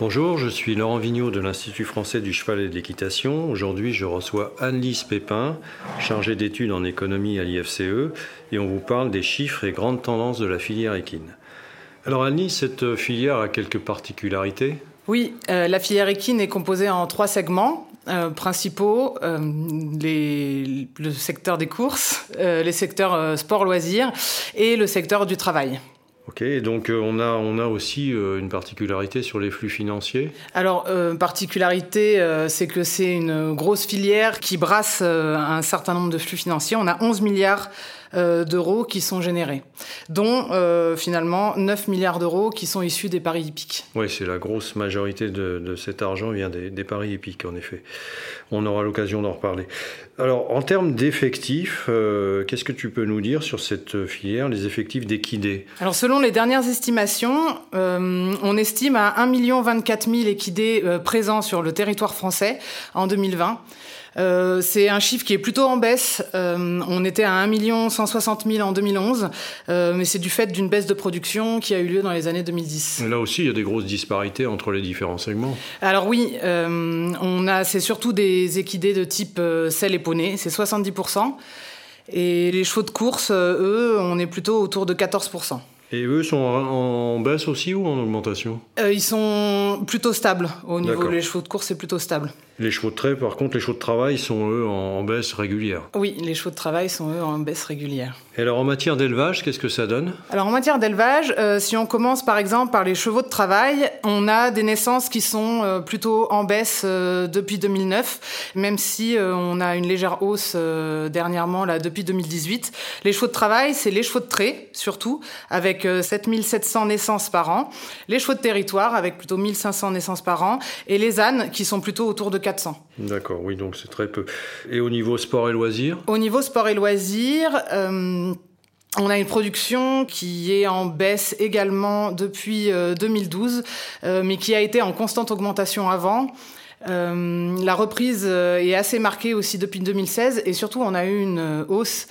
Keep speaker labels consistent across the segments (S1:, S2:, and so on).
S1: Bonjour, je suis Laurent Vigneault de l'Institut français du cheval et de l'équitation. Aujourd'hui, je reçois Anne-Lise Pépin, chargée d'études en économie à l'IFCE, et on vous parle des chiffres et grandes tendances de la filière équine. Alors Anne-Lise, cette filière a quelques particularités?
S2: Oui, euh, la filière équine est composée en trois segments. Euh, principaux, euh, le secteur des courses, les secteurs sport-loisirs et le secteur du travail.
S1: Ok, donc euh, on, a, on a aussi euh, une particularité sur les flux financiers?
S2: Alors, euh, particularité, c'est que c'est une grosse filière qui brasse un certain nombre de flux financiers. On a 11 milliards d'euros qui sont générés, dont finalement 9 milliards d'euros qui sont issus des paris hippiques.
S1: Oui, c'est la grosse majorité de, de cet argent vient des, des, paris hippiques, en effet. On aura l'occasion d'en reparler. Alors, en termes d'effectifs, euh, qu'est-ce que tu peux nous dire sur cette filière, les effectifs d'équidés
S2: Alors, selon les dernières estimations, euh, on estime à 1 24 000 équidés euh, présents sur le territoire français en 2020. Euh, c'est un chiffre qui est plutôt en baisse. Euh, on était à 1 160 000 en 2011, euh, mais c'est du fait d'une baisse de production qui a eu lieu dans les années 2010.
S1: là aussi, il y a des grosses disparités entre les différents segments.
S2: Alors oui, on a, c'est surtout des équidés de type sel et poney, c'est 70%. Et les chevaux de course, eux, on est plutôt autour de 14%.
S1: Et eux sont en baisse aussi ou en augmentation
S2: Ils sont plutôt stables. Au niveau des chevaux de course, c'est plutôt stable.
S1: Les chevaux de trait, par contre, les chevaux de travail sont eux en baisse régulière.
S2: Oui, les chevaux de travail sont eux en baisse régulière.
S1: Et alors en matière d'élevage, qu'est-ce que ça donne?
S2: Alors en matière d'élevage, euh, si on commence par exemple par les chevaux de travail, on a des naissances qui sont euh, plutôt en baisse euh, depuis 2009, même si on a une légère hausse dernièrement là depuis 2018. Les chevaux de travail, c'est les chevaux de trait surtout, avec 7700 naissances par an. Les chevaux de territoire avec plutôt 1500 naissances par an, et les ânes qui sont plutôt autour de 400.
S1: D'accord, oui, donc c'est très peu. Et au niveau sport et loisirs?
S2: Au niveau sport et loisirs, euh, on a une production qui est en baisse également depuis 2012, euh, euh, mais qui a été en constante augmentation avant. la reprise est assez marquée aussi depuis 2016 et surtout on a eu une hausse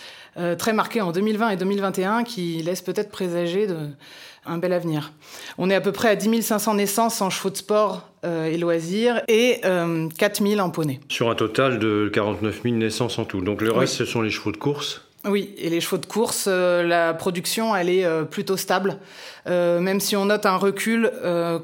S2: très marquée en 2020 et 2021 qui laisse peut-être présager de, un bel avenir. On est à peu près à 10 500 naissances en chevaux de sport euh, et loisirs et euh, 4 000 en poney.
S1: Sur un total de 49 000 naissances en tout. Donc le reste, ce sont les chevaux de course
S2: oui, et les chevaux de course, euh, la production, elle est euh, plutôt stable, même si on note un recul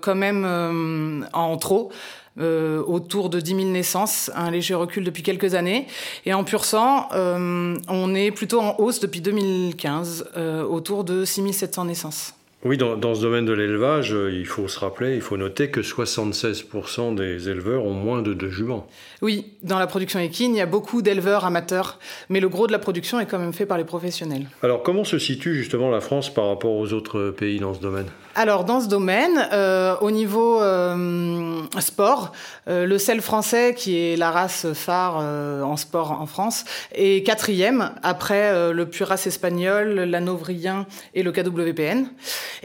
S2: quand même en trop. autour de 10 000 naissances, un léger recul depuis quelques années. Et en pur sang, on est plutôt en hausse depuis 2015, autour de 6 700 naissances.
S1: Oui, dans, dans, ce domaine de l'élevage, euh, il faut se rappeler, il faut noter que 76% des éleveurs ont moins de deux juments.
S2: Oui, dans la production équine, il y a beaucoup d'éleveurs amateurs, mais le gros de la production est quand même fait par les professionnels.
S1: Alors comment se situe justement la France par rapport aux autres pays dans ce domaine?
S2: Alors dans ce domaine, euh, au niveau euh, sport, euh, le sel français, qui est la race phare en sport en France, est quatrième, après le race espagnol, l'anovrien et le KWPN.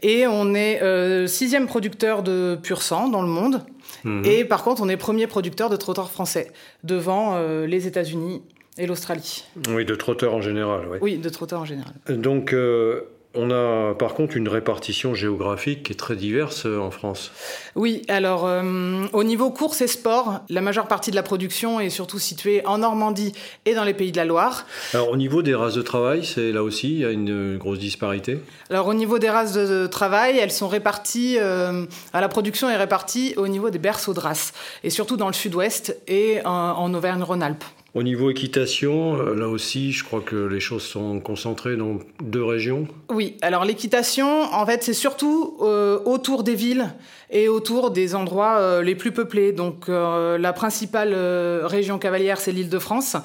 S2: Et on est euh, sixième producteur de pur sang dans le monde. Mmh. Et par contre, on est premier producteur de trotteurs français, devant euh, les États-Unis et l'Australie.
S1: Oui, de trotteurs en général. Oui,
S2: oui de trotteurs en général.
S1: Donc, euh, on a par contre une répartition géographique qui est très diverse euh, en France.
S2: Oui, alors euh, au niveau course et sport, la majeure partie de la production est surtout située en Normandie et dans les pays de la Loire.
S1: Alors au niveau des races de travail, c'est là aussi il y a une grosse disparité.
S2: Alors au niveau des races de travail, elles sont réparties, euh, la production est répartie au niveau des berceaux de races et surtout dans le sud-ouest et en, en Auvergne-Rhône-Alpes.
S1: Au niveau équitation, euh, là aussi, je crois que les choses sont concentrées dans deux régions.
S2: Oui, alors l'équitation, en fait, c'est surtout euh, autour des villes et autour des endroits euh, les plus peuplés. Donc euh, la principale région cavalière, c'est l'île de France.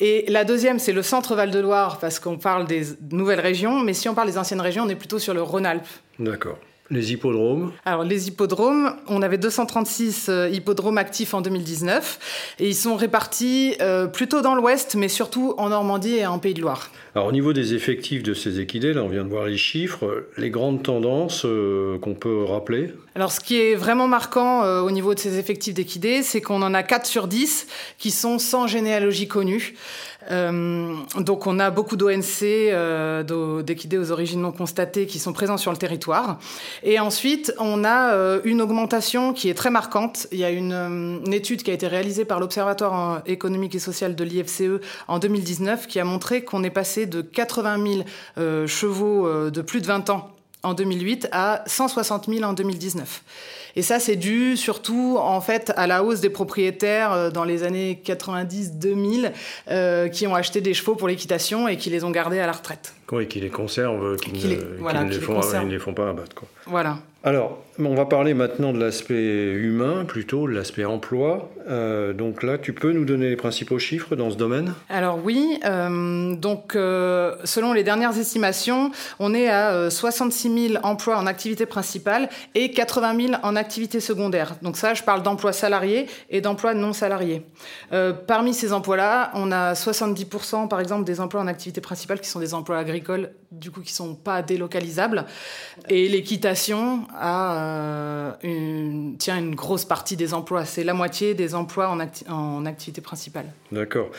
S2: Et la deuxième, c'est le centre Val-de-Loire, parce qu'on parle des nouvelles régions. Mais si on parle des anciennes régions, on est plutôt sur le Rhône-Alpes.
S1: D'accord. Les hippodromes
S2: Alors les hippodromes, on avait 236 euh, hippodromes actifs en 2019 et ils sont répartis euh, plutôt dans l'ouest mais surtout en Normandie et en Pays de Loire.
S1: Alors au niveau des effectifs de ces équidés, là on vient de voir les chiffres, les grandes tendances euh, qu'on peut rappeler?
S2: Alors ce qui est vraiment marquant au niveau de ces effectifs d'équidés, c'est qu'on en a 4 sur 10 qui sont sans généalogie connue. Euh, donc on a beaucoup d'ONC, euh, d'équidés aux origines non constatées, qui sont présents sur le territoire. Et ensuite, on a euh, une augmentation qui est très marquante. Il y a une, euh, une étude qui a été réalisée par l'Observatoire économique et social de l'IFCE en 2019 qui a montré qu'on est passé de 80 000 chevaux de plus de 20 ans en 2008 à 160 000 en 2019. Et ça, c'est dû surtout en fait à la hausse des propriétaires euh, dans les années 90-2000 euh, qui ont acheté des chevaux pour l'équitation et qui les ont gardés à la retraite.
S1: Oui, qui les conservent, qui, ne, les, font, ils les font pas abattre. Quoi.
S2: Voilà.
S1: Alors, on va parler maintenant de l'aspect humain, plutôt de l'aspect emploi. Euh, donc là, tu peux nous donner les principaux chiffres dans ce domaine?
S2: Alors oui, euh, donc euh, selon les dernières estimations, on est à 66 000 emplois en activité principale et 80 000 en activité secondaire. Donc ça, je parle d'emplois salariés et d'emplois non salariés. parmi ces emplois-là, on a 70% par exemple des emplois en activité principale qui sont des emplois agricoles, du coup qui sont pas délocalisables, et l'équitation a euh, une, tient une grosse partie des emplois. C'est la moitié des emplois en, en activité principale.
S1: D'accord.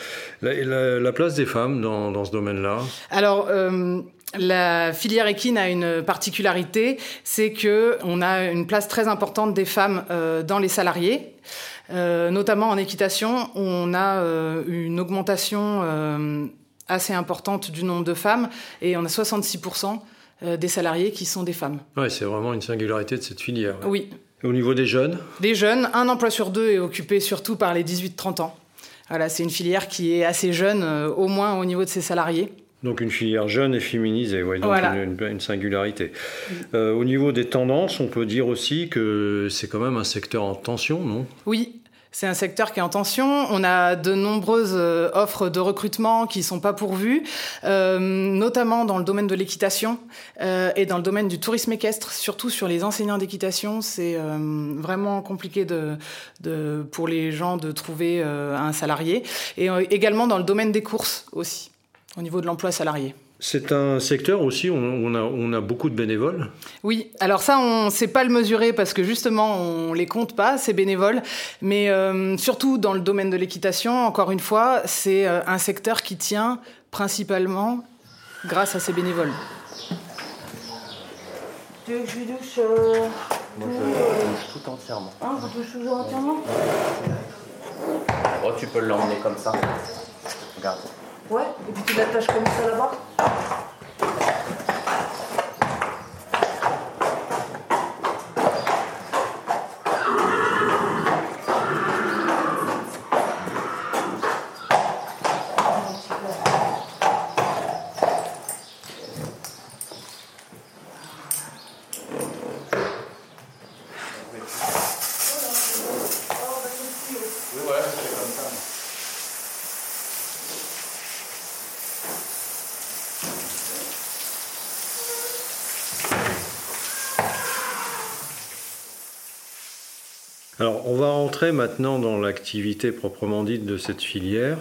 S1: La, la, place des femmes dans, dans ce domaine-là?
S2: Alors. Euh, la filière équine a une particularité, c'est que on a une place très importante des femmes euh, dans les salariés, euh, notamment en équitation, on a euh, une augmentation assez importante du nombre de femmes, et on a 66% euh, des salariés qui sont des femmes.
S1: Ouais, c'est vraiment une singularité de cette filière.
S2: Oui.
S1: au niveau des jeunes?
S2: Des jeunes, un emploi sur deux est occupé surtout par les 18-30 ans. Voilà, c'est une filière qui est assez jeune, au moins au niveau de ses salariés.
S1: Donc une filière jeune et féminisée, ouais, donc voilà. une, une, singularité. Euh, au niveau des tendances, on peut dire aussi que c'est quand même un secteur en tension, non?
S2: Oui, c'est un secteur qui est en tension. On a de nombreuses euh, offres de recrutement qui sont pas pourvues, euh, notamment dans le domaine de l'équitation euh, et dans le domaine du tourisme équestre, surtout sur les enseignants d'équitation. C'est euh, vraiment compliqué de, de, pour les gens de trouver un salarié. Et également dans le domaine des courses aussi, au niveau de l'emploi salarié.
S1: C'est un secteur aussi où on a, on a, beaucoup de bénévoles
S2: Oui, alors ça, on ne sait pas le mesurer parce que justement, on les compte pas, ces bénévoles. Mais euh, surtout dans le domaine de l'équitation, encore une fois, c'est euh, un secteur qui tient principalement grâce à ces bénévoles.
S3: Tu veux que je douche euh,
S4: Moi, je douche tout entièrement.
S3: Ah, je douche toujours entièrement?
S4: Oh, tu peux l'emmener comme ça. Regarde.
S3: Ouais, et puis tu l'attaches comme ça là-bas
S1: Alors, on va rentrer maintenant dans l'activité proprement dite de cette filière,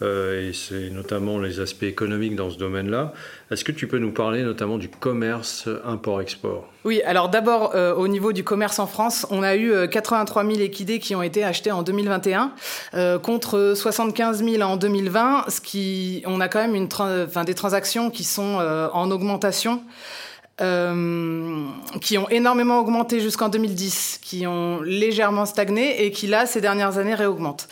S1: euh, et c'est notamment les aspects économiques dans ce domaine-là. Est-ce que tu peux nous parler notamment du commerce import-export?
S2: Oui, alors d'abord, euh, au niveau du commerce en France, on a eu 83 000 équidés qui ont été achetés en 2021, euh, contre 75 000 en 2020, ce qui, on a quand même une enfin, des transactions qui sont euh, en augmentation. Euh, qui ont énormément augmenté jusqu'en 2010, qui ont légèrement stagné et qui là ces dernières années réaugmentent.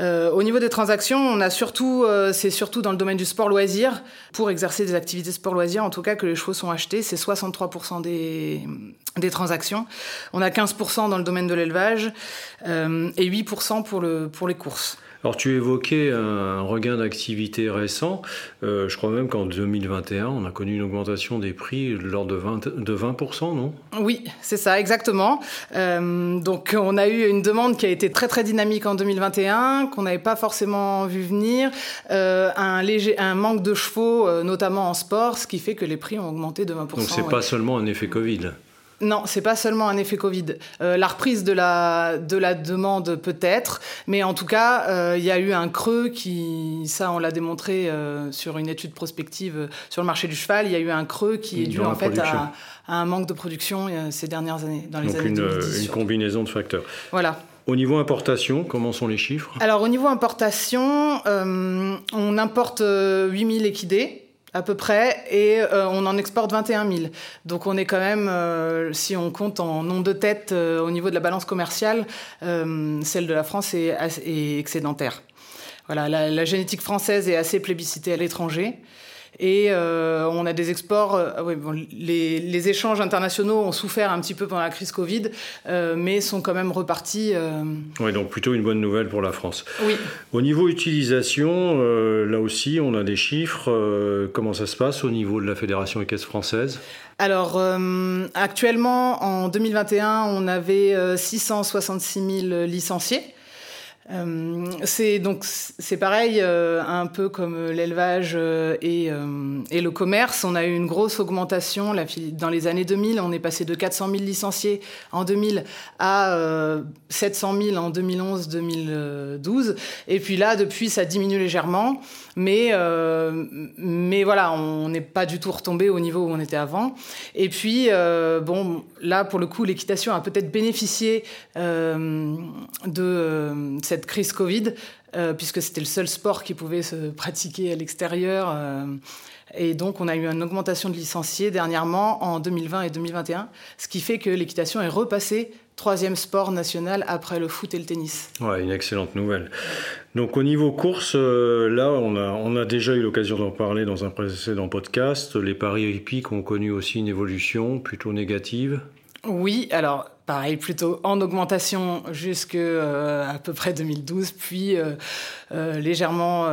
S2: Euh, au niveau des transactions, on a surtout, euh, c'est surtout dans le domaine du sport loisir, pour exercer des activités sport loisir, en tout cas que les chevaux sont achetés, c'est 63% des, des transactions. On a 15% dans le domaine de l'élevage euh, et 8% pour, le, pour les courses.
S1: Alors tu évoquais un regain d'activité récent. Euh, je crois même qu'en 2021, on a connu une augmentation des prix de l'ordre de 20, de 20%, non?
S2: Oui, c'est ça, exactement. Euh, donc on a eu une demande qui a été très très dynamique en 2021, qu'on n'avait pas forcément vu venir. Euh, un, léger, un manque de chevaux, notamment en sport, ce qui fait que les prix ont augmenté de 20%.
S1: Donc c'est
S2: ouais.
S1: pas seulement un effet Covid
S2: Non, c'est pas seulement un effet Covid. Euh, la reprise de la, de la demande peut-être, mais en tout cas, euh, il y a eu un creux qui, ça on l'a démontré euh, sur une étude prospective euh, sur le marché du cheval, il y a eu un creux qui est dû en fait à, à un manque de production euh, ces dernières années, dans les
S1: Donc
S2: années
S1: une,
S2: 2010.
S1: une combinaison de facteurs.
S2: Voilà.
S1: Au niveau importation, comment sont les chiffres?
S2: Alors au niveau importation, euh, on importe euh, 8000 équidés à peu près et euh, on en exporte 21 000. Donc on est quand même, euh, si on compte en nombre de têtes euh, au niveau de la balance commerciale, celle de la France est excédentaire. Voilà, la, la génétique française est assez plébiscitée à l'étranger. Et euh, on a des exports. euh, ah oui, bon, les, les échanges internationaux ont souffert un petit peu pendant la crise Covid, euh, mais sont quand même repartis.
S1: Oui, donc plutôt une bonne nouvelle pour la France.
S2: oui.
S1: Au niveau utilisation, là aussi, on a des chiffres. Comment ça se passe au niveau de la Fédération équestre française?
S2: Alors, actuellement, en 2021, on avait euh, 666 000 licenciés. C'est donc pareil, euh, un peu comme l'élevage euh, et, euh, et le commerce. On a eu une grosse augmentation dans les années 2000. On est passé de 400 000 licenciés en 2000 à euh, 700 000 en 2011-2012. Et puis là, depuis, ça diminue légèrement. Mais, mais voilà, on n'est pas du tout retombé au niveau où on était avant. Et puis, bon, là, pour le coup, l'équitation a peut-être bénéficié de cette crise Covid, euh, puisque c'était le seul sport qui pouvait se pratiquer à l'extérieur. euh, et donc, on a eu une augmentation de licenciés dernièrement en 2020 et 2021, ce qui fait que l'équitation est repassée troisième sport national après le foot et le tennis.
S1: Ouais, une excellente nouvelle. Donc au niveau course, euh, là, on a, on a déjà eu l'occasion d'en parler dans un précédent podcast. Les paris hippiques ont connu aussi une évolution plutôt négative.
S2: Oui, alors pareil, plutôt en augmentation jusque euh, à peu près 2012, puis euh, euh, légèrement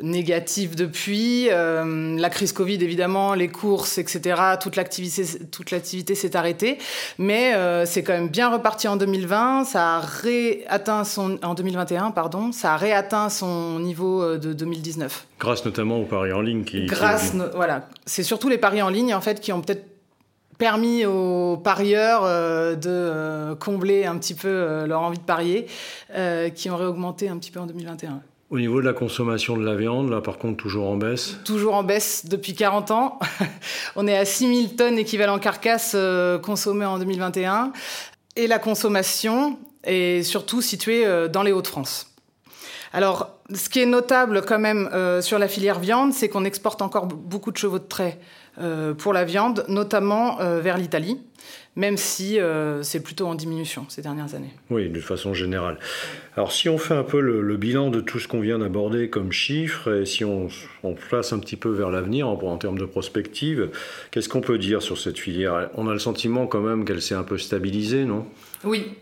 S2: négative depuis. La crise Covid, évidemment, les courses, etc., toute l'activité, toute l'activité s'est arrêtée, mais c'est quand même bien reparti en 2020. Ça a réatteint son en 2021, pardon, ça a réatteint son niveau de 2019.
S1: Grâce notamment aux paris en ligne qui...
S2: Grâce,
S1: qui-
S2: no- voilà, c'est surtout les paris en ligne en fait qui ont peut-être permis aux parieurs euh, de euh, combler un petit peu euh, leur envie de parier, qui ont réaugmenté un petit peu en 2021.
S1: Au niveau de la consommation de la viande, là par contre toujours en baisse?
S2: Toujours en baisse depuis 40 ans. On est à 6000 tonnes équivalent carcasse consommées en 2021. Et la consommation est surtout située dans les Hauts-de-France. Alors, ce qui est notable quand même euh, sur la filière viande, c'est qu'on exporte encore beaucoup de chevaux de trait euh, pour la viande, notamment euh, vers l'Italie, même si c'est plutôt en diminution ces dernières années.
S1: Oui, de façon générale. Alors si on fait un peu le, le bilan de tout ce qu'on vient d'aborder comme chiffres, et si on, on place un petit peu vers l'avenir en, en termes de prospective, qu'est-ce qu'on peut dire sur cette filière? On a le sentiment quand même qu'elle s'est un peu stabilisée, non?
S2: Oui.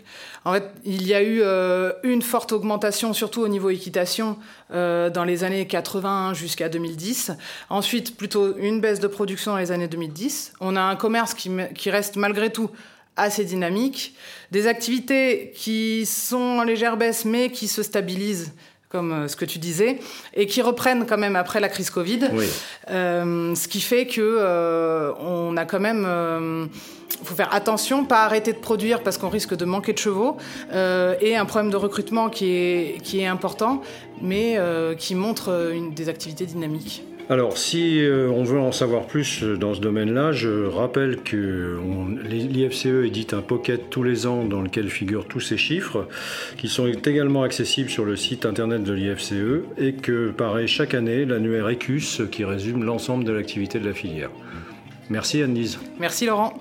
S2: En fait, il y a eu euh, une forte augmentation, surtout au niveau équitation, euh, dans les années 80 jusqu'à 2010. Ensuite, plutôt une baisse de production dans les années 2010. On a un commerce qui, qui reste malgré tout assez dynamique. Des activités qui sont en légère baisse, mais qui se stabilisent, comme euh, ce que tu disais, et qui reprennent quand même après la crise Covid.
S1: Oui.
S2: Euh, ce qui fait que euh, on a quand même, euh, faut faire attention, pas arrêter de produire parce qu'on risque de manquer de chevaux, et un problème de recrutement qui est qui est important, mais qui montre une des activités dynamiques.
S1: Alors, si euh, on veut en savoir plus euh, dans ce domaine-là, je rappelle que l'IFCE édite un pocket tous les ans dans lequel figurent tous ces chiffres, qui sont également accessibles sur le site internet de l'IFCE, et que paraît chaque année l'annuaire ECUS qui résume l'ensemble de l'activité de la filière. Merci Anne-Lise.
S2: Merci Laurent.